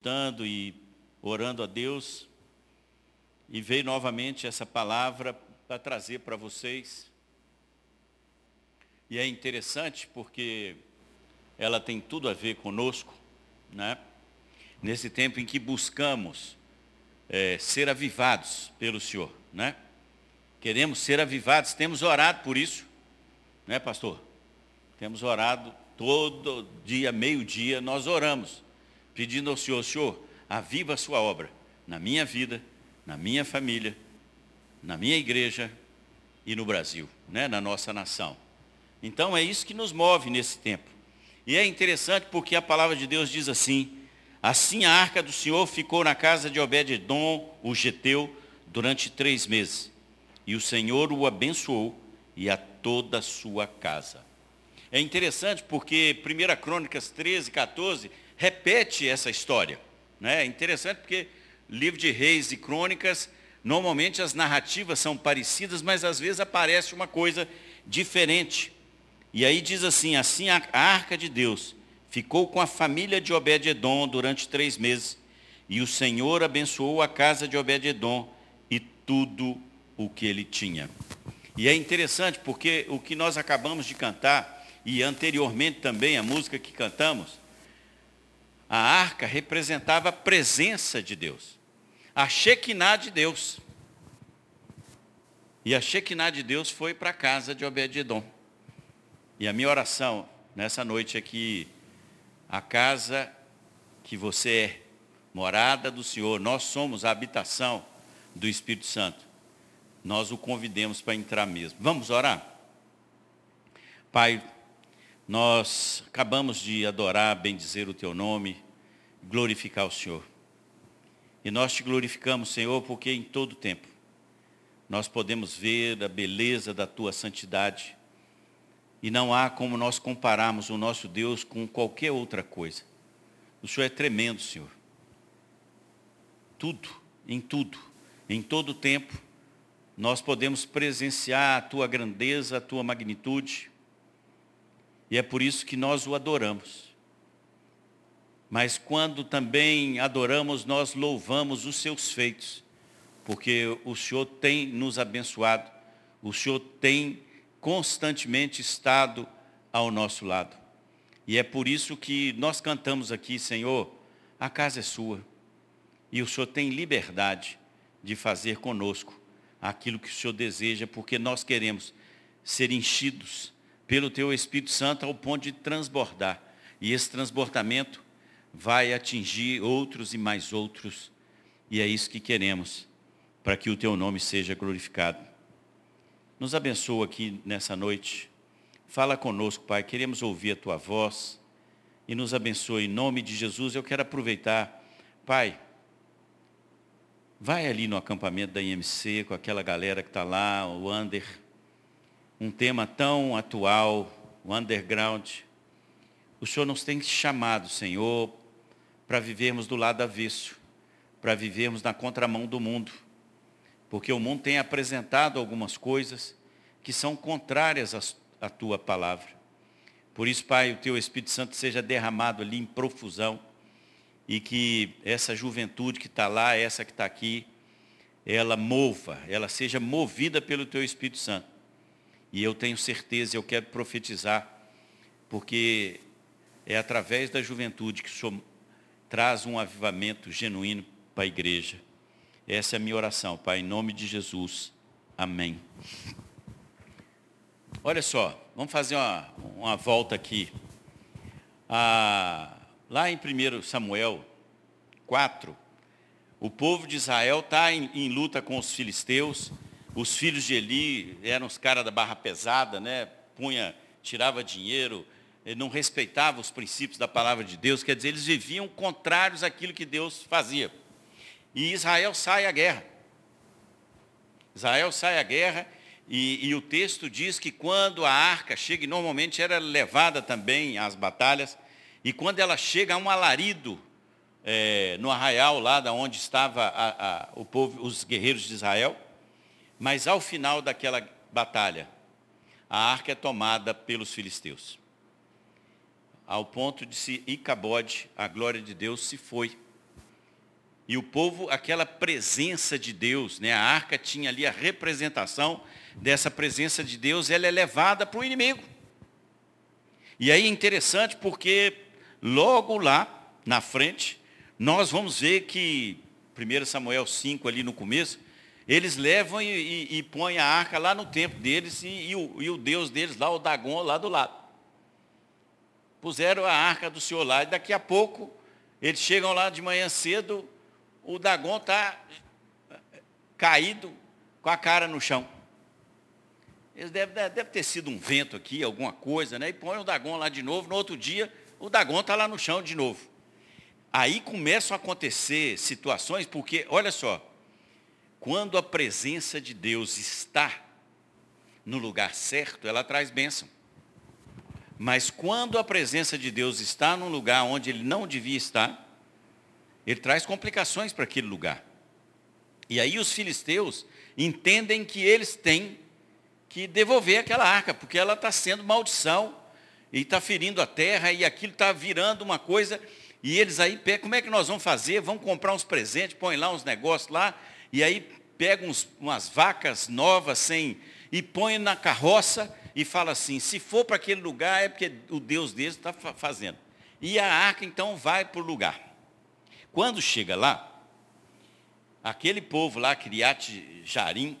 meditando e orando a Deus e veio novamente essa palavra para trazer para vocês. E é interessante porque ela tem tudo a ver conosco, né? Nesse tempo em que buscamos é, ser avivados pelo Senhor, né? Queremos ser avivados, temos orado por isso, né, pastor? Temos orado todo dia, meio-dia, nós oramos pedindo ao Senhor, Senhor, aviva a sua obra na minha vida, na minha família, na minha igreja e no Brasil, né, na nossa nação. Então é isso que nos move nesse tempo. E é interessante porque a palavra de Deus diz assim, assim a arca do Senhor ficou na casa de Obed-edom, o geteu, durante três meses. E o Senhor o abençoou e a toda a sua casa. É interessante porque 1 Crônicas 13, 14 repete essa história. Né? É interessante porque livro de reis e crônicas, normalmente as narrativas são parecidas, mas às vezes aparece uma coisa diferente. E aí diz assim, assim a arca de Deus ficou com a família de Obed-edom durante três meses, e o Senhor abençoou a casa de Obed-edom e tudo o que ele tinha. E é interessante porque o que nós acabamos de cantar, e anteriormente também a música que cantamos, a arca representava a presença de Deus. A Shekinah de Deus. E a Shekinah de Deus foi para a casa de Obed-edom. E a minha oração nessa noite é que a casa que você é, morada do Senhor, nós somos a habitação do Espírito Santo. Nós o convidemos para entrar mesmo. Vamos orar? Pai, nós acabamos de adorar, bendizer o teu nome, glorificar o Senhor. E nós te glorificamos, Senhor, porque em todo tempo nós podemos ver a beleza da tua santidade. E não há como nós compararmos o nosso Deus com qualquer outra coisa. O Senhor é tremendo, Senhor. Tudo, em tudo, em todo tempo, nós podemos presenciar a tua grandeza, a tua magnitude, e é por isso que nós o adoramos. Mas quando também adoramos, nós louvamos os seus feitos, porque o Senhor tem nos abençoado, o Senhor tem constantemente estado ao nosso lado. E é por isso que nós cantamos aqui, Senhor, a casa é sua. E o Senhor tem liberdade de fazer conosco aquilo que o Senhor deseja, porque nós queremos ser enchidos pelo teu Espírito Santo ao ponto de transbordar. E esse transbordamento vai atingir outros e mais outros. E é isso que queremos, para que o teu nome seja glorificado. Nos abençoa aqui nessa noite. Fala conosco, Pai. Queremos ouvir a tua voz. E nos abençoe em nome de Jesus. Eu quero aproveitar, Pai, vai ali no acampamento da IMC com aquela galera que está lá, o Ander um tema tão atual, o underground. O Senhor nos tem chamado, Senhor, para vivermos do lado avesso, para vivermos na contramão do mundo. Porque o mundo tem apresentado algumas coisas que são contrárias à tua palavra. Por isso, Pai, o teu Espírito Santo seja derramado ali em profusão e que essa juventude que está lá, essa que está aqui, ela mova, ela seja movida pelo teu Espírito Santo e eu tenho certeza, eu quero profetizar, porque é através da juventude que Senhor traz um avivamento genuíno para a igreja. Essa é a minha oração, Pai, em nome de Jesus. Amém. Olha só, vamos fazer uma, uma volta aqui. Ah, lá em 1 Samuel 4, o povo de Israel está em, em luta com os filisteus, os filhos de Eli eram os caras da barra pesada, né? Punha, tirava dinheiro, não respeitava os princípios da palavra de Deus, quer dizer, eles viviam contrários àquilo que Deus fazia. E Israel sai à guerra. Israel sai à guerra e, e o texto diz que quando a arca chega, e normalmente era levada também às batalhas, e quando ela chega a um alarido é, no arraial lá da onde estava a, a, o povo, os guerreiros de Israel, mas ao final daquela batalha, a arca é tomada pelos filisteus. Ao ponto de se Icabode, a glória de Deus, se foi. E o povo, aquela presença de Deus, né? a arca tinha ali a representação dessa presença de Deus, ela é levada para o inimigo. E aí é interessante porque logo lá na frente, nós vamos ver que, 1 Samuel 5 ali no começo, eles levam e, e, e põem a arca lá no templo deles e, e, o, e o Deus deles lá, o Dagon, lá do lado. Puseram a arca do Senhor lá e daqui a pouco eles chegam lá de manhã cedo, o Dagon está caído com a cara no chão. Eles devem, deve ter sido um vento aqui, alguma coisa, né? E põe o Dagon lá de novo, no outro dia, o Dagon está lá no chão de novo. Aí começam a acontecer situações, porque, olha só, quando a presença de Deus está no lugar certo, ela traz bênção. Mas quando a presença de Deus está num lugar onde ele não devia estar, ele traz complicações para aquele lugar. E aí os filisteus entendem que eles têm que devolver aquela arca, porque ela está sendo maldição e está ferindo a terra e aquilo está virando uma coisa. E eles aí, como é que nós vamos fazer? Vamos comprar uns presentes, põe lá uns negócios lá, e aí pegam uns, umas vacas novas sem e põe na carroça e fala assim, se for para aquele lugar é porque o Deus deles está fazendo. E a arca então vai para o lugar. Quando chega lá, aquele povo lá, Criate Jarim,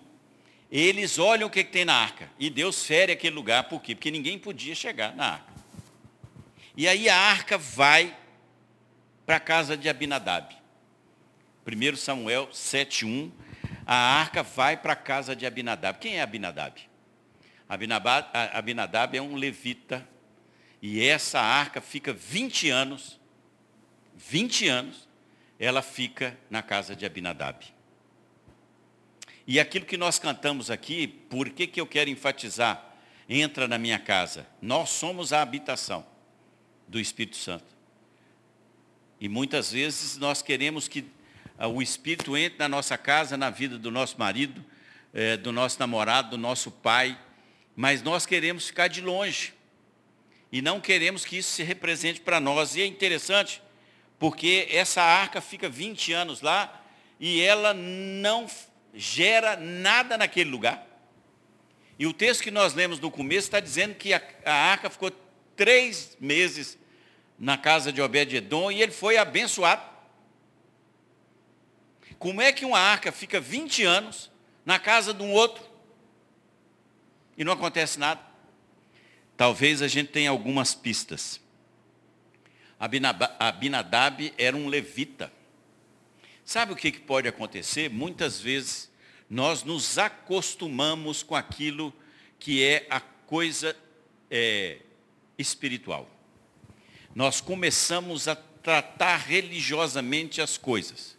eles olham o que, que tem na arca. E Deus fere aquele lugar. Por quê? Porque ninguém podia chegar na arca. E aí a arca vai para a casa de Abinadab. 1 Samuel 7,1. A arca vai para a casa de Abinadab. Quem é Abinadab? Abinadab é um levita. E essa arca fica 20 anos, 20 anos, ela fica na casa de Abinadab. E aquilo que nós cantamos aqui, por que, que eu quero enfatizar? Entra na minha casa. Nós somos a habitação do Espírito Santo. E muitas vezes nós queremos que o Espírito entre na nossa casa, na vida do nosso marido, eh, do nosso namorado, do nosso pai, mas nós queremos ficar de longe. E não queremos que isso se represente para nós. E é interessante, porque essa arca fica 20 anos lá e ela não gera nada naquele lugar. E o texto que nós lemos no começo está dizendo que a, a arca ficou três meses na casa de Obed-Edom e ele foi abençoado. Como é que uma arca fica 20 anos na casa de um outro e não acontece nada? Talvez a gente tenha algumas pistas. Abinadab era um levita. Sabe o que pode acontecer? Muitas vezes nós nos acostumamos com aquilo que é a coisa é, espiritual. Nós começamos a tratar religiosamente as coisas.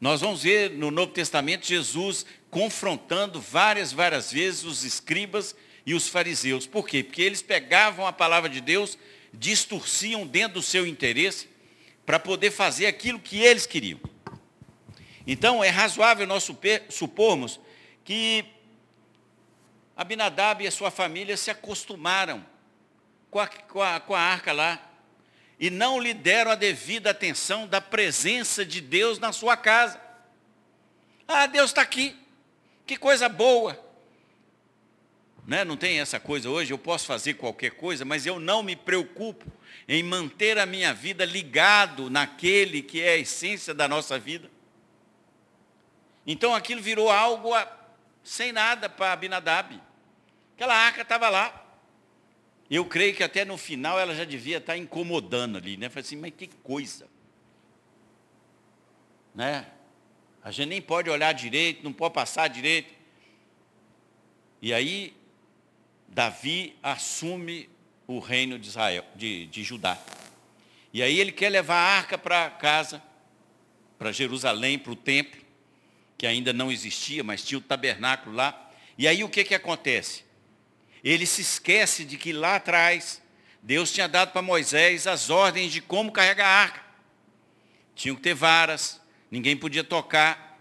Nós vamos ver no Novo Testamento Jesus confrontando várias, várias vezes os escribas e os fariseus. Por quê? Porque eles pegavam a palavra de Deus distorciam dentro do seu interesse para poder fazer aquilo que eles queriam. Então, é razoável nós supormos que Abinadab e a sua família se acostumaram com a, com a, com a arca lá e não lhe deram a devida atenção da presença de Deus na sua casa. Ah, Deus está aqui, que coisa boa. Né? Não tem essa coisa hoje, eu posso fazer qualquer coisa, mas eu não me preocupo em manter a minha vida ligado naquele que é a essência da nossa vida. Então aquilo virou algo a, sem nada para Abinadab. Aquela arca estava lá. Eu creio que até no final ela já devia estar incomodando ali, né? Falei assim, mas que coisa. Né? A gente nem pode olhar direito, não pode passar direito. E aí Davi assume o reino de Israel, de, de Judá. E aí ele quer levar a arca para casa, para Jerusalém, para o templo, que ainda não existia, mas tinha o tabernáculo lá. E aí o que, que acontece? Ele se esquece de que lá atrás Deus tinha dado para Moisés as ordens de como carregar a arca. Tinham que ter varas, ninguém podia tocar.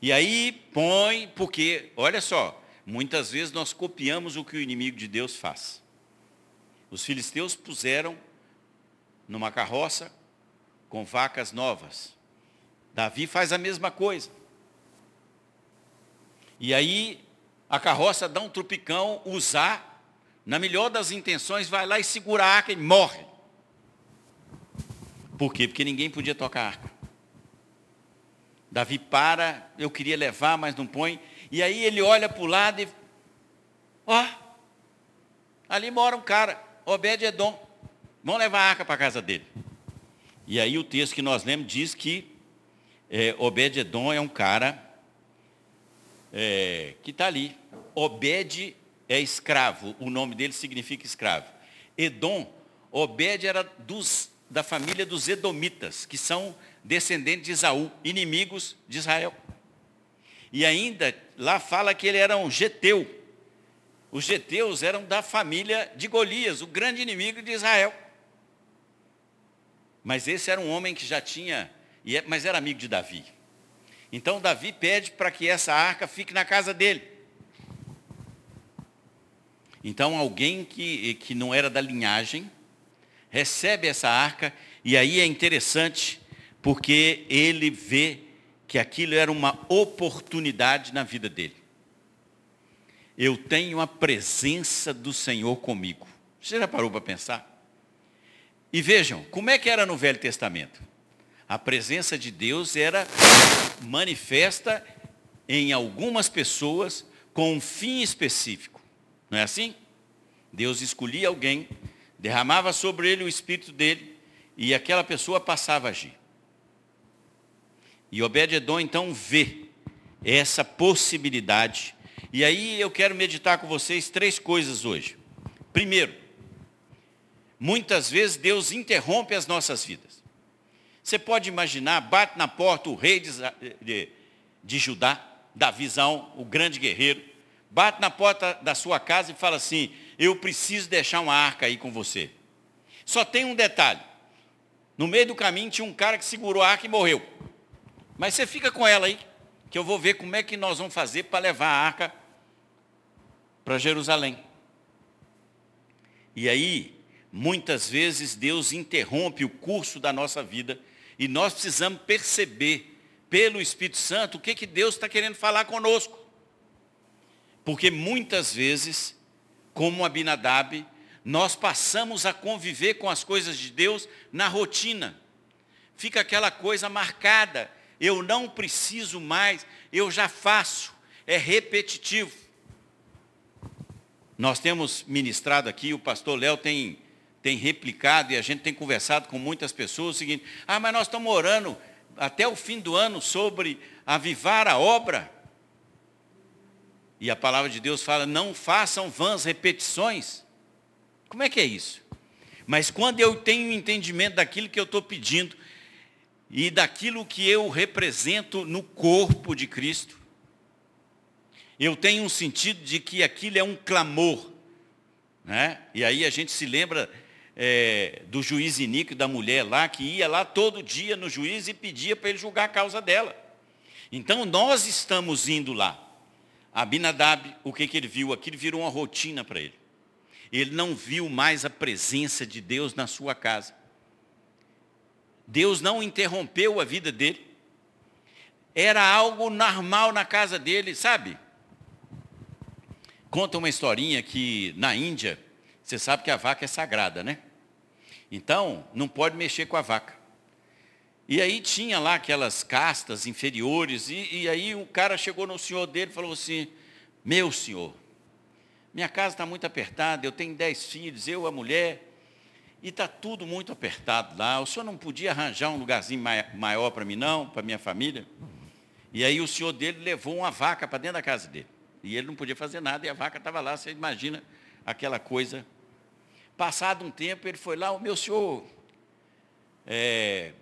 E aí põe, porque, olha só, Muitas vezes nós copiamos o que o inimigo de Deus faz. Os filisteus puseram numa carroça com vacas novas. Davi faz a mesma coisa. E aí a carroça dá um trupicão, usar, na melhor das intenções, vai lá e segura a arca e morre. Por quê? Porque ninguém podia tocar a arca. Davi para, eu queria levar, mas não põe. E aí ele olha para o lado e. Ó, ali mora um cara, Obed Edom. Vamos levar a arca para a casa dele. E aí o texto que nós lemos diz que é, Obed Edom é um cara é, que está ali. Obed é escravo, o nome dele significa escravo. Edom, Obed era dos, da família dos Edomitas, que são descendentes de Isaú, inimigos de Israel. E ainda lá fala que ele era um geteu. Os geteus eram da família de Golias, o grande inimigo de Israel. Mas esse era um homem que já tinha, é, mas era amigo de Davi. Então Davi pede para que essa arca fique na casa dele. Então alguém que, que não era da linhagem recebe essa arca e aí é interessante porque ele vê que aquilo era uma oportunidade na vida dele. Eu tenho a presença do Senhor comigo. Você já parou para pensar? E vejam, como é que era no Velho Testamento? A presença de Deus era manifesta em algumas pessoas com um fim específico. Não é assim? Deus escolhia alguém, derramava sobre ele o espírito dele e aquela pessoa passava a agir. E Obed-edom então vê essa possibilidade. E aí eu quero meditar com vocês três coisas hoje. Primeiro, muitas vezes Deus interrompe as nossas vidas. Você pode imaginar, bate na porta o rei de, de, de Judá, da visão, o grande guerreiro, bate na porta da sua casa e fala assim, eu preciso deixar uma arca aí com você. Só tem um detalhe. No meio do caminho tinha um cara que segurou a arca e morreu. Mas você fica com ela aí, que eu vou ver como é que nós vamos fazer para levar a arca para Jerusalém. E aí, muitas vezes Deus interrompe o curso da nossa vida e nós precisamos perceber pelo Espírito Santo o que, que Deus está querendo falar conosco. Porque muitas vezes, como Abinadab, nós passamos a conviver com as coisas de Deus na rotina. Fica aquela coisa marcada eu não preciso mais, eu já faço, é repetitivo. Nós temos ministrado aqui, o pastor Léo tem, tem replicado e a gente tem conversado com muitas pessoas o seguinte, ah, mas nós estamos orando até o fim do ano sobre avivar a obra. E a palavra de Deus fala, não façam vãs repetições. Como é que é isso? Mas quando eu tenho entendimento daquilo que eu estou pedindo, e daquilo que eu represento no corpo de Cristo. Eu tenho um sentido de que aquilo é um clamor. Né? E aí a gente se lembra é, do juiz Inico da mulher lá, que ia lá todo dia no juiz e pedia para ele julgar a causa dela. Então nós estamos indo lá. Abinadab, o que, que ele viu? Aquilo virou uma rotina para ele. Ele não viu mais a presença de Deus na sua casa. Deus não interrompeu a vida dele. Era algo normal na casa dele, sabe? Conta uma historinha que na Índia, você sabe que a vaca é sagrada, né? Então, não pode mexer com a vaca. E aí tinha lá aquelas castas inferiores, e, e aí o cara chegou no senhor dele e falou assim, meu senhor, minha casa está muito apertada, eu tenho dez filhos, eu, a mulher, e está tudo muito apertado lá. O senhor não podia arranjar um lugarzinho maior para mim, não, para minha família? E aí o senhor dele levou uma vaca para dentro da casa dele. E ele não podia fazer nada, e a vaca estava lá, você imagina aquela coisa. Passado um tempo, ele foi lá, o meu senhor, é,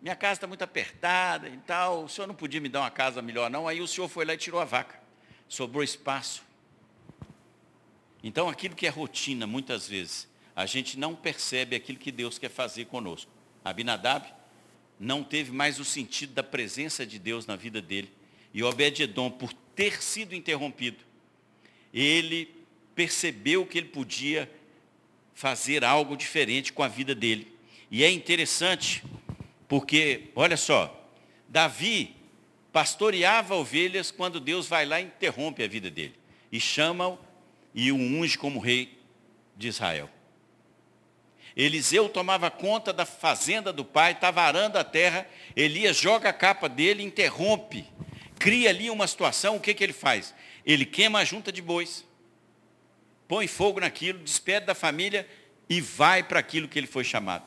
minha casa está muito apertada e tal, o senhor não podia me dar uma casa melhor não? Aí o senhor foi lá e tirou a vaca. Sobrou espaço. Então aquilo que é rotina, muitas vezes, a gente não percebe aquilo que Deus quer fazer conosco. Abinadab não teve mais o sentido da presença de Deus na vida dele. E Obed-edom, por ter sido interrompido, ele percebeu que ele podia fazer algo diferente com a vida dele. E é interessante, porque, olha só, Davi pastoreava ovelhas quando Deus vai lá e interrompe a vida dele. E chama-o e o unge como rei de Israel. Eliseu tomava conta da fazenda do pai, estava arando a terra, Elias joga a capa dele, interrompe, cria ali uma situação, o que, que ele faz? Ele queima a junta de bois, põe fogo naquilo, despede da família e vai para aquilo que ele foi chamado.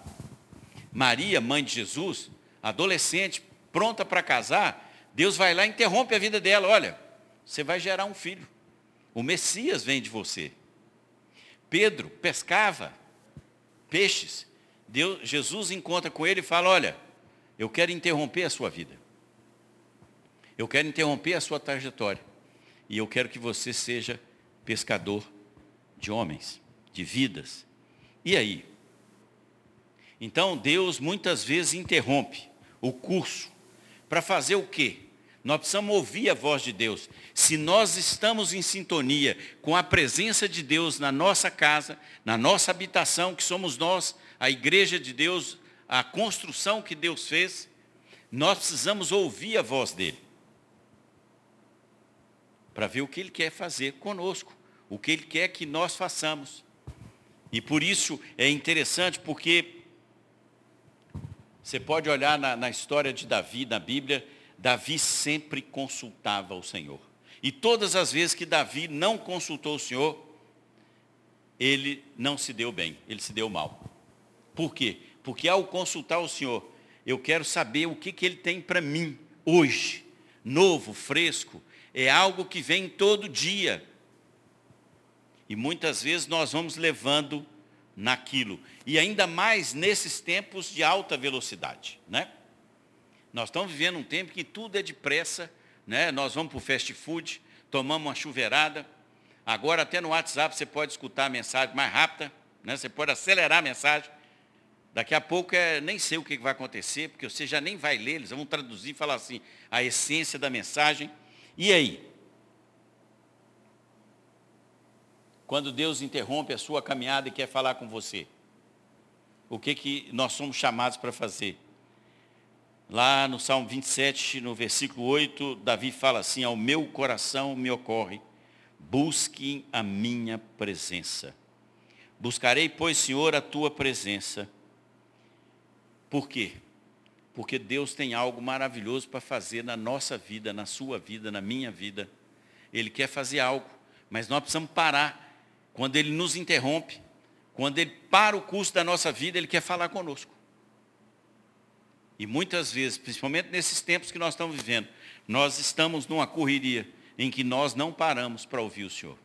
Maria, mãe de Jesus, adolescente, pronta para casar, Deus vai lá e interrompe a vida dela. Olha, você vai gerar um filho. O Messias vem de você. Pedro pescava, peixes. Deus, Jesus encontra com ele e fala, olha, eu quero interromper a sua vida. Eu quero interromper a sua trajetória. E eu quero que você seja pescador de homens, de vidas. E aí? Então Deus muitas vezes interrompe o curso para fazer o quê? Nós precisamos ouvir a voz de Deus. Se nós estamos em sintonia com a presença de Deus na nossa casa, na nossa habitação, que somos nós, a igreja de Deus, a construção que Deus fez, nós precisamos ouvir a voz dele. Para ver o que ele quer fazer conosco, o que ele quer que nós façamos. E por isso é interessante, porque você pode olhar na, na história de Davi, na Bíblia, Davi sempre consultava o Senhor. E todas as vezes que Davi não consultou o Senhor, ele não se deu bem, ele se deu mal. Por quê? Porque ao consultar o Senhor, eu quero saber o que, que ele tem para mim hoje, novo, fresco. É algo que vem todo dia. E muitas vezes nós vamos levando naquilo. E ainda mais nesses tempos de alta velocidade. Né? Nós estamos vivendo um tempo que tudo é depressa, né? Nós vamos para o fast food, tomamos uma chuveirada. Agora até no WhatsApp você pode escutar a mensagem mais rápida, né? Você pode acelerar a mensagem. Daqui a pouco é, nem sei o que vai acontecer, porque você já nem vai ler, eles vão traduzir e falar assim, a essência da mensagem. E aí? Quando Deus interrompe a sua caminhada e quer falar com você, o que, que nós somos chamados para fazer? Lá no Salmo 27, no versículo 8, Davi fala assim, ao meu coração me ocorre, busquem a minha presença. Buscarei, pois, Senhor, a tua presença. Por quê? Porque Deus tem algo maravilhoso para fazer na nossa vida, na sua vida, na minha vida. Ele quer fazer algo, mas nós precisamos parar. Quando Ele nos interrompe, quando Ele para o curso da nossa vida, Ele quer falar conosco. E muitas vezes, principalmente nesses tempos que nós estamos vivendo, nós estamos numa correria em que nós não paramos para ouvir o Senhor.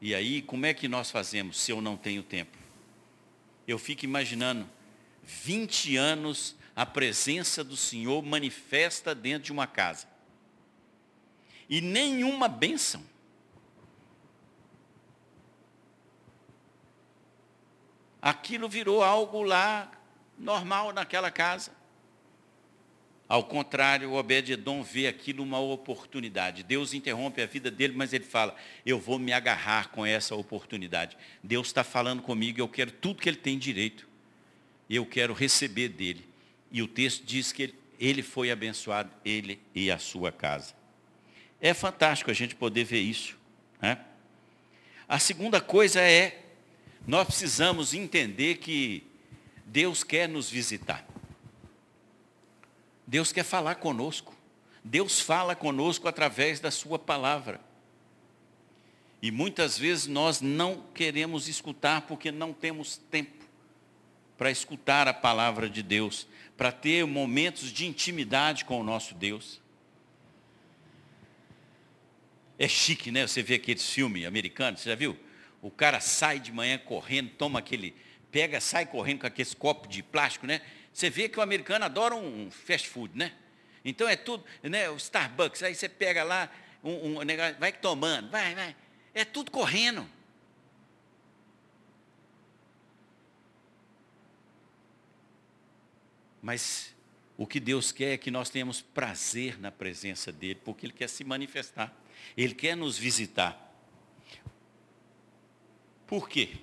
E aí, como é que nós fazemos se eu não tenho tempo? Eu fico imaginando 20 anos a presença do Senhor manifesta dentro de uma casa. E nenhuma bênção. aquilo virou algo lá normal naquela casa. Ao contrário, Obed-Edom vê aquilo uma oportunidade. Deus interrompe a vida dele, mas ele fala, eu vou me agarrar com essa oportunidade. Deus está falando comigo, eu quero tudo que ele tem direito. Eu quero receber dele. E o texto diz que ele foi abençoado, ele e a sua casa. É fantástico a gente poder ver isso. Né? A segunda coisa é nós precisamos entender que Deus quer nos visitar. Deus quer falar conosco. Deus fala conosco através da sua palavra. E muitas vezes nós não queremos escutar porque não temos tempo para escutar a palavra de Deus, para ter momentos de intimidade com o nosso Deus. É chique, né? Você vê aqueles filmes americanos, você já viu? O cara sai de manhã correndo, toma aquele, pega, sai correndo com aqueles copos de plástico, né? Você vê que o americano adora um fast food, né? Então é tudo, né? O Starbucks, aí você pega lá um, um negócio, vai tomando, vai, vai. É tudo correndo. Mas o que Deus quer é que nós tenhamos prazer na presença dEle, porque Ele quer se manifestar. Ele quer nos visitar. Por quê?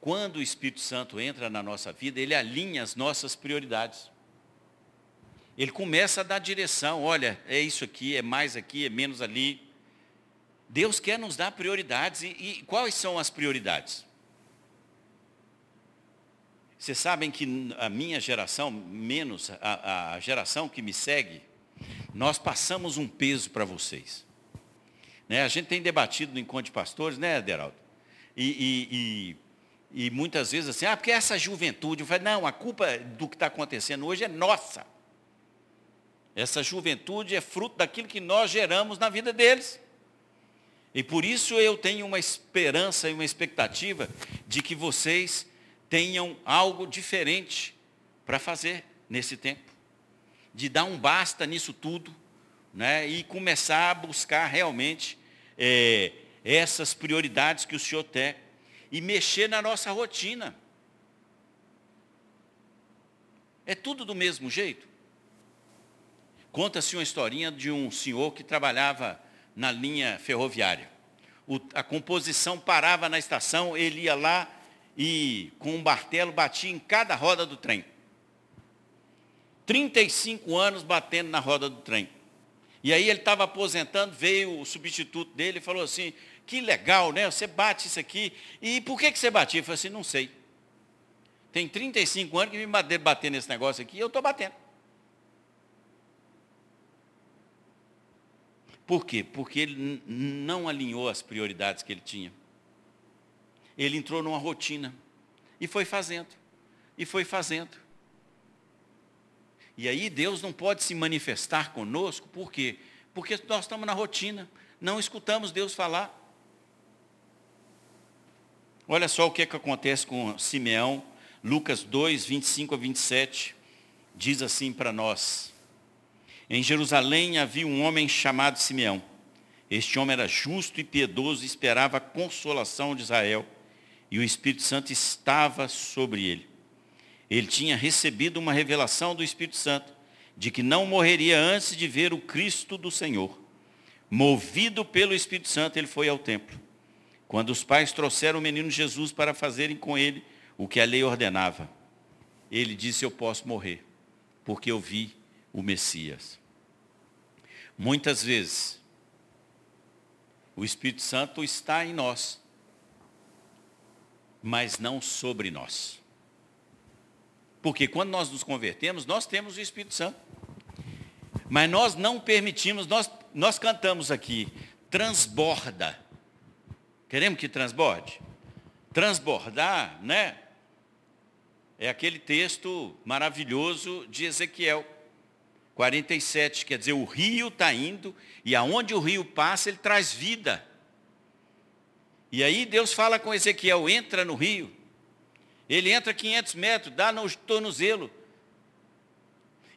quando o Espírito Santo entra na nossa vida, ele alinha as nossas prioridades. Ele começa a dar direção, olha, é isso aqui, é mais aqui, é menos ali. Deus quer nos dar prioridades. E, e quais são as prioridades? Vocês sabem que a minha geração, menos a, a geração que me segue, nós passamos um peso para vocês. Né? A gente tem debatido no encontro de pastores, né, Aderaldo? E, e, e, e, muitas vezes assim, ah, porque essa juventude, eu falo, não, a culpa do que está acontecendo hoje é nossa. Essa juventude é fruto daquilo que nós geramos na vida deles. E por isso eu tenho uma esperança e uma expectativa de que vocês tenham algo diferente para fazer nesse tempo. De dar um basta nisso tudo, né, e começar a buscar realmente é, essas prioridades que o Senhor tem e mexer na nossa rotina. É tudo do mesmo jeito. Conta-se uma historinha de um senhor que trabalhava na linha ferroviária. O, a composição parava na estação, ele ia lá e com um martelo batia em cada roda do trem. 35 anos batendo na roda do trem. E aí ele estava aposentando, veio o substituto dele e falou assim, que legal, né? Você bate isso aqui. E por que, que você batia? Eu falei assim, não sei. Tem 35 anos que me bater, nesse negócio aqui e eu estou batendo. Por quê? Porque ele não alinhou as prioridades que ele tinha. Ele entrou numa rotina e foi fazendo, e foi fazendo. E aí Deus não pode se manifestar conosco, por quê? Porque nós estamos na rotina, não escutamos Deus falar. Olha só o que, é que acontece com Simeão, Lucas 2, 25 a 27, diz assim para nós. Em Jerusalém havia um homem chamado Simeão. Este homem era justo e piedoso e esperava a consolação de Israel. E o Espírito Santo estava sobre ele ele tinha recebido uma revelação do Espírito Santo de que não morreria antes de ver o Cristo do Senhor. Movido pelo Espírito Santo, ele foi ao templo. Quando os pais trouxeram o menino Jesus para fazerem com ele o que a lei ordenava, ele disse: Eu posso morrer, porque eu vi o Messias. Muitas vezes, o Espírito Santo está em nós, mas não sobre nós. Porque quando nós nos convertemos, nós temos o Espírito Santo. Mas nós não permitimos, nós, nós cantamos aqui, transborda. Queremos que transborde? Transbordar, né? É aquele texto maravilhoso de Ezequiel 47, quer dizer, o rio está indo, e aonde o rio passa, ele traz vida. E aí Deus fala com Ezequiel, entra no rio. Ele entra 500 metros, dá no tornozelo.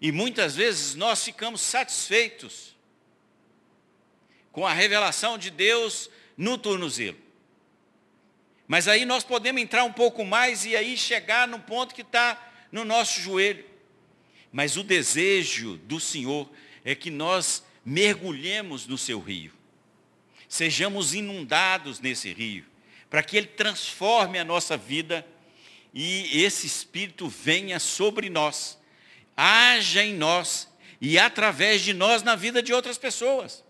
E muitas vezes nós ficamos satisfeitos com a revelação de Deus no tornozelo. Mas aí nós podemos entrar um pouco mais e aí chegar no ponto que está no nosso joelho. Mas o desejo do Senhor é que nós mergulhemos no seu rio. Sejamos inundados nesse rio, para que ele transforme a nossa vida e esse Espírito venha sobre nós, haja em nós e através de nós na vida de outras pessoas.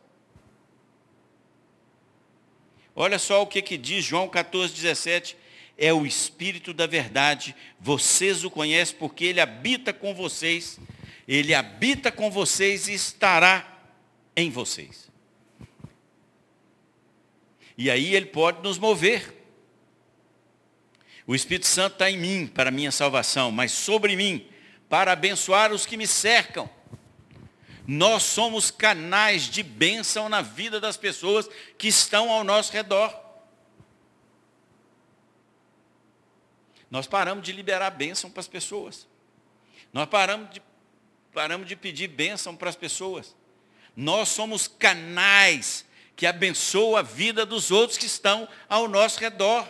Olha só o que, que diz João 14, 17. É o Espírito da verdade, vocês o conhecem porque ele habita com vocês, ele habita com vocês e estará em vocês. E aí ele pode nos mover o Espírito Santo está em mim para minha salvação, mas sobre mim para abençoar os que me cercam. Nós somos canais de bênção na vida das pessoas que estão ao nosso redor. Nós paramos de liberar bênção para as pessoas. Nós paramos de, paramos de pedir bênção para as pessoas. Nós somos canais que abençoam a vida dos outros que estão ao nosso redor.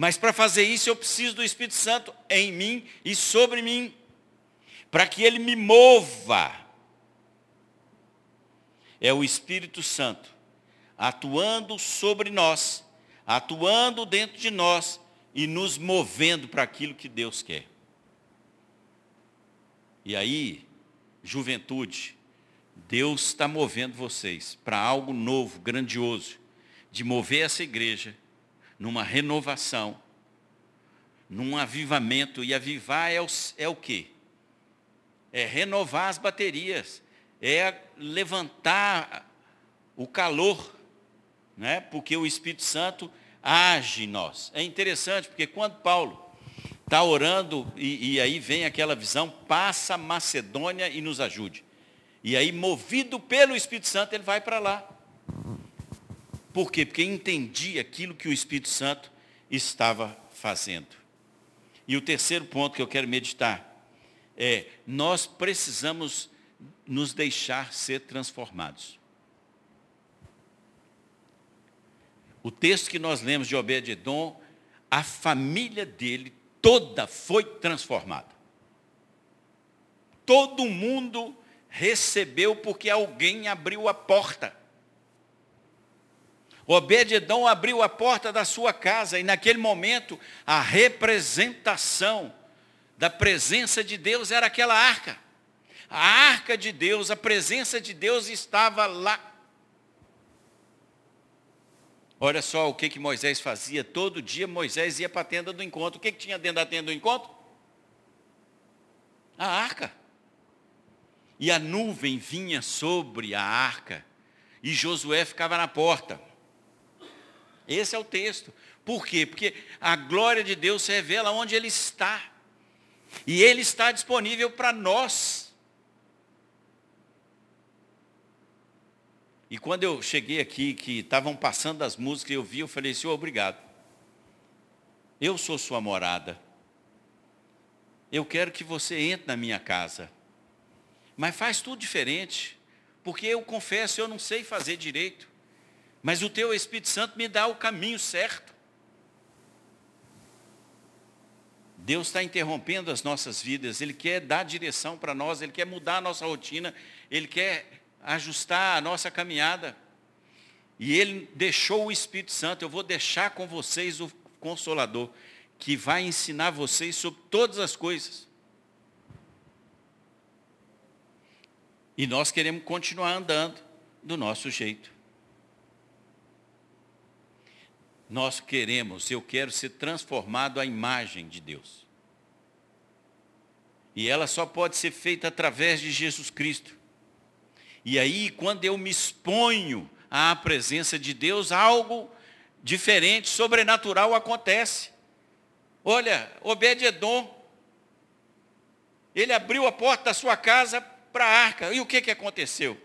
Mas para fazer isso eu preciso do Espírito Santo em mim e sobre mim, para que ele me mova. É o Espírito Santo atuando sobre nós, atuando dentro de nós, e nos movendo para aquilo que Deus quer. E aí, juventude, Deus está movendo vocês para algo novo, grandioso, de mover essa igreja numa renovação, num avivamento. E avivar é o, é o quê? É renovar as baterias, é levantar o calor, né? porque o Espírito Santo age em nós. É interessante, porque quando Paulo está orando, e, e, aí vem aquela visão, passa Macedônia e nos ajude. E aí, movido pelo Espírito Santo, ele vai para lá. Por quê? Porque entendia aquilo que o Espírito Santo estava fazendo. E o terceiro ponto que eu quero meditar é, nós precisamos nos deixar ser transformados. O texto que nós lemos de Obed-edom, a família dele toda foi transformada. Todo mundo recebeu porque alguém abriu a porta. Obed-edom abriu a porta da sua casa e naquele momento a representação da presença de Deus era aquela arca. A arca de Deus, a presença de Deus estava lá. Olha só o que, que Moisés fazia. Todo dia Moisés ia para a tenda do encontro. O que, que tinha dentro da tenda do encontro? A arca. E a nuvem vinha sobre a arca. E Josué ficava na porta. Esse é o texto. Por quê? Porque a glória de Deus se revela onde Ele está. E Ele está disponível para nós. E quando eu cheguei aqui, que estavam passando as músicas, eu vi, eu falei, Senhor, obrigado. Eu sou sua morada. Eu quero que você entre na minha casa. Mas faz tudo diferente. Porque eu confesso, eu não sei fazer direito. Mas o teu Espírito Santo me dá o caminho certo. Deus está interrompendo as nossas vidas, Ele quer dar direção para nós, Ele quer mudar a nossa rotina, Ele quer ajustar a nossa caminhada. E ele deixou o Espírito Santo, eu vou deixar com vocês o Consolador, que vai ensinar vocês sobre todas as coisas. E nós queremos continuar andando do nosso jeito. Nós queremos, eu quero ser transformado à imagem de Deus. E ela só pode ser feita através de Jesus Cristo. E aí, quando eu me exponho à presença de Deus, algo diferente, sobrenatural acontece. Olha, Obed-Edom, ele abriu a porta da sua casa para a arca. E o que, que aconteceu?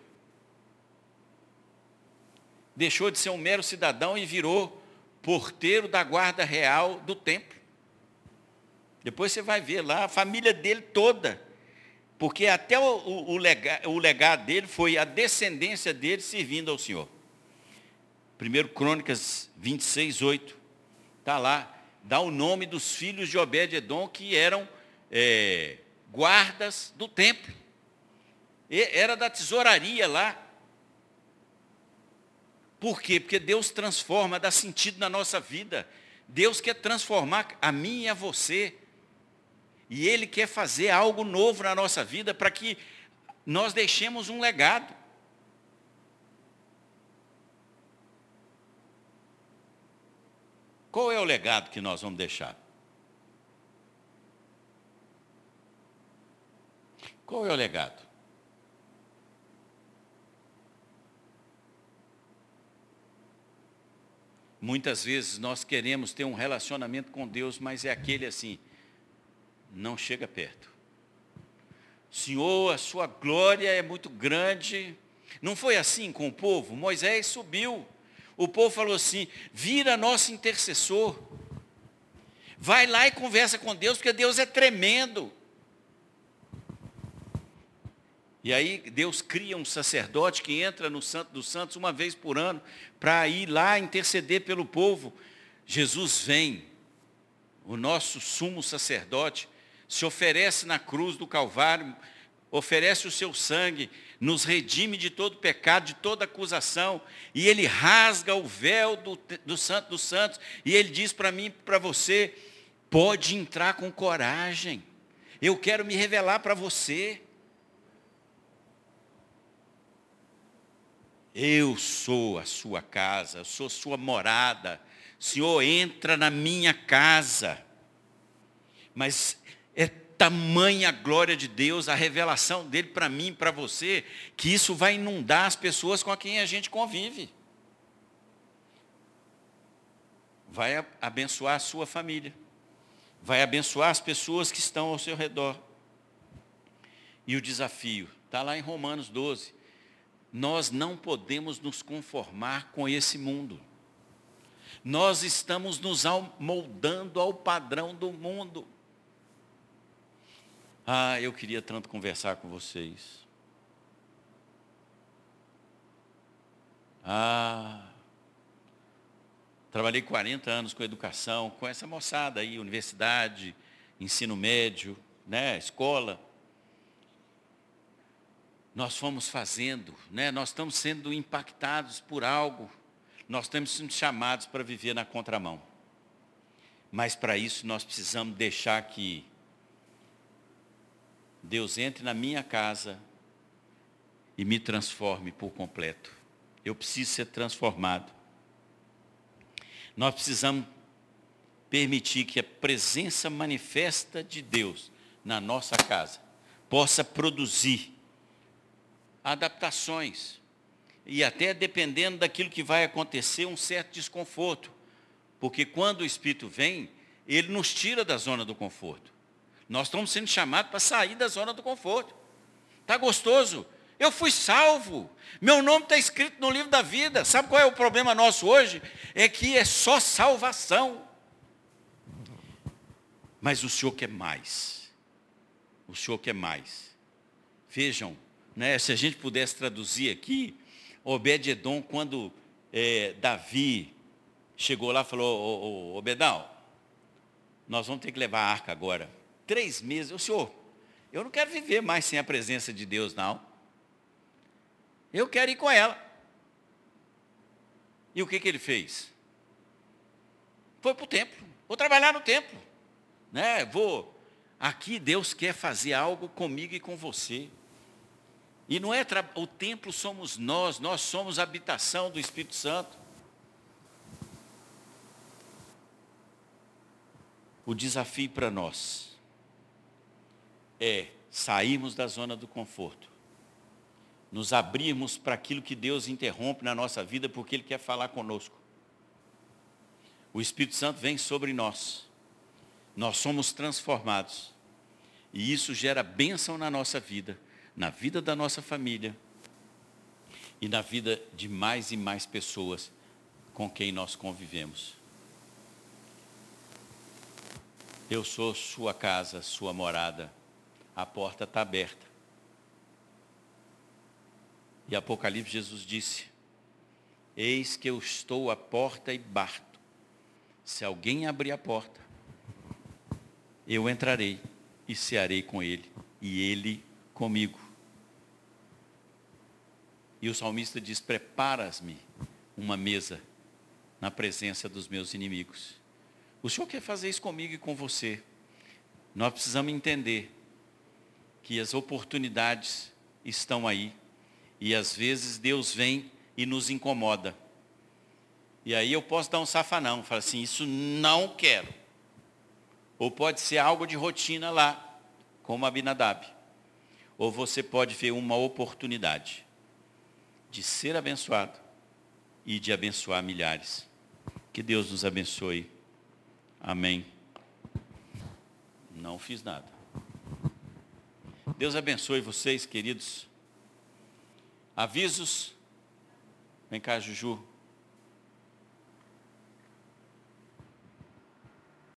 Deixou de ser um mero cidadão e virou porteiro da guarda real do templo. Depois você vai ver lá a família dele toda porque até o, o, o, legado, o legado dele foi a descendência dele servindo ao Senhor. 1 Crônicas 26, 8. Está lá. Dá o nome dos filhos de Obed-Edom que eram é, guardas do templo. E, era da tesouraria lá. Por quê? Porque Deus transforma, dá sentido na nossa vida. Deus quer transformar a mim e a você. E Ele quer fazer algo novo na nossa vida para que nós deixemos um legado. Qual é o legado que nós vamos deixar? Qual é o legado? Muitas vezes nós queremos ter um relacionamento com Deus, mas é aquele assim, não chega perto. Senhor, a sua glória é muito grande. Não foi assim com o povo? Moisés subiu. O povo falou assim: vira nosso intercessor. Vai lá e conversa com Deus, porque Deus é tremendo. E aí Deus cria um sacerdote que entra no Santo dos Santos uma vez por ano para ir lá interceder pelo povo. Jesus vem, o nosso sumo sacerdote, se oferece na cruz do Calvário, oferece o seu sangue, nos redime de todo pecado, de toda acusação, e ele rasga o véu do, do Santo dos Santos, e ele diz para mim, para você, pode entrar com coragem. Eu quero me revelar para você. Eu sou a sua casa, eu sou sua morada. Senhor, entra na minha casa. Mas é tamanha a glória de Deus, a revelação dele para mim, para você, que isso vai inundar as pessoas com quem a gente convive. Vai abençoar a sua família. Vai abençoar as pessoas que estão ao seu redor. E o desafio está lá em Romanos 12. Nós não podemos nos conformar com esse mundo. Nós estamos nos moldando ao padrão do mundo. Ah, eu queria tanto conversar com vocês. Ah, trabalhei 40 anos com educação, com essa moçada aí, universidade, ensino médio, né, escola. Nós fomos fazendo, né, nós estamos sendo impactados por algo, nós estamos sendo chamados para viver na contramão. Mas para isso nós precisamos deixar que Deus entre na minha casa e me transforme por completo. Eu preciso ser transformado. Nós precisamos permitir que a presença manifesta de Deus na nossa casa possa produzir adaptações e até dependendo daquilo que vai acontecer, um certo desconforto. Porque quando o Espírito vem, ele nos tira da zona do conforto. Nós estamos sendo chamados para sair da zona do conforto. Está gostoso? Eu fui salvo. Meu nome está escrito no livro da vida. Sabe qual é o problema nosso hoje? É que é só salvação. Mas o Senhor quer mais. O Senhor quer mais. Vejam, né, se a gente pudesse traduzir aqui, Obed-Edom, quando é, Davi chegou lá, falou, ô, Obedão, nós vamos ter que levar a arca agora três meses. O senhor, eu não quero viver mais sem a presença de Deus, não. Eu quero ir com ela. E o que, que ele fez? Foi para o templo. Vou trabalhar no templo. Né? Vou. Aqui Deus quer fazer algo comigo e com você. E não é o templo somos nós, nós somos a habitação do Espírito Santo. O desafio para nós é sairmos da zona do conforto, nos abrirmos para aquilo que Deus interrompe na nossa vida, porque Ele quer falar conosco. O Espírito Santo vem sobre nós, nós somos transformados, e isso gera bênção na nossa vida, na vida da nossa família e na vida de mais e mais pessoas com quem nós convivemos. Eu sou sua casa, sua morada a porta está aberta. E Apocalipse Jesus disse, eis que eu estou à porta e bato. Se alguém abrir a porta, eu entrarei e cearei com ele, e ele comigo. E o salmista diz, preparas-me uma mesa na presença dos meus inimigos. O Senhor quer fazer isso comigo e com você. Nós precisamos entender que as oportunidades estão aí. E às vezes Deus vem e nos incomoda. E aí eu posso dar um safanão, falar assim, isso não quero. Ou pode ser algo de rotina lá, como Abinadab. Ou você pode ver uma oportunidade de ser abençoado e de abençoar milhares. Que Deus nos abençoe. Amém. Não fiz nada. Deus abençoe vocês, queridos. Avisos. Vem cá, Juju.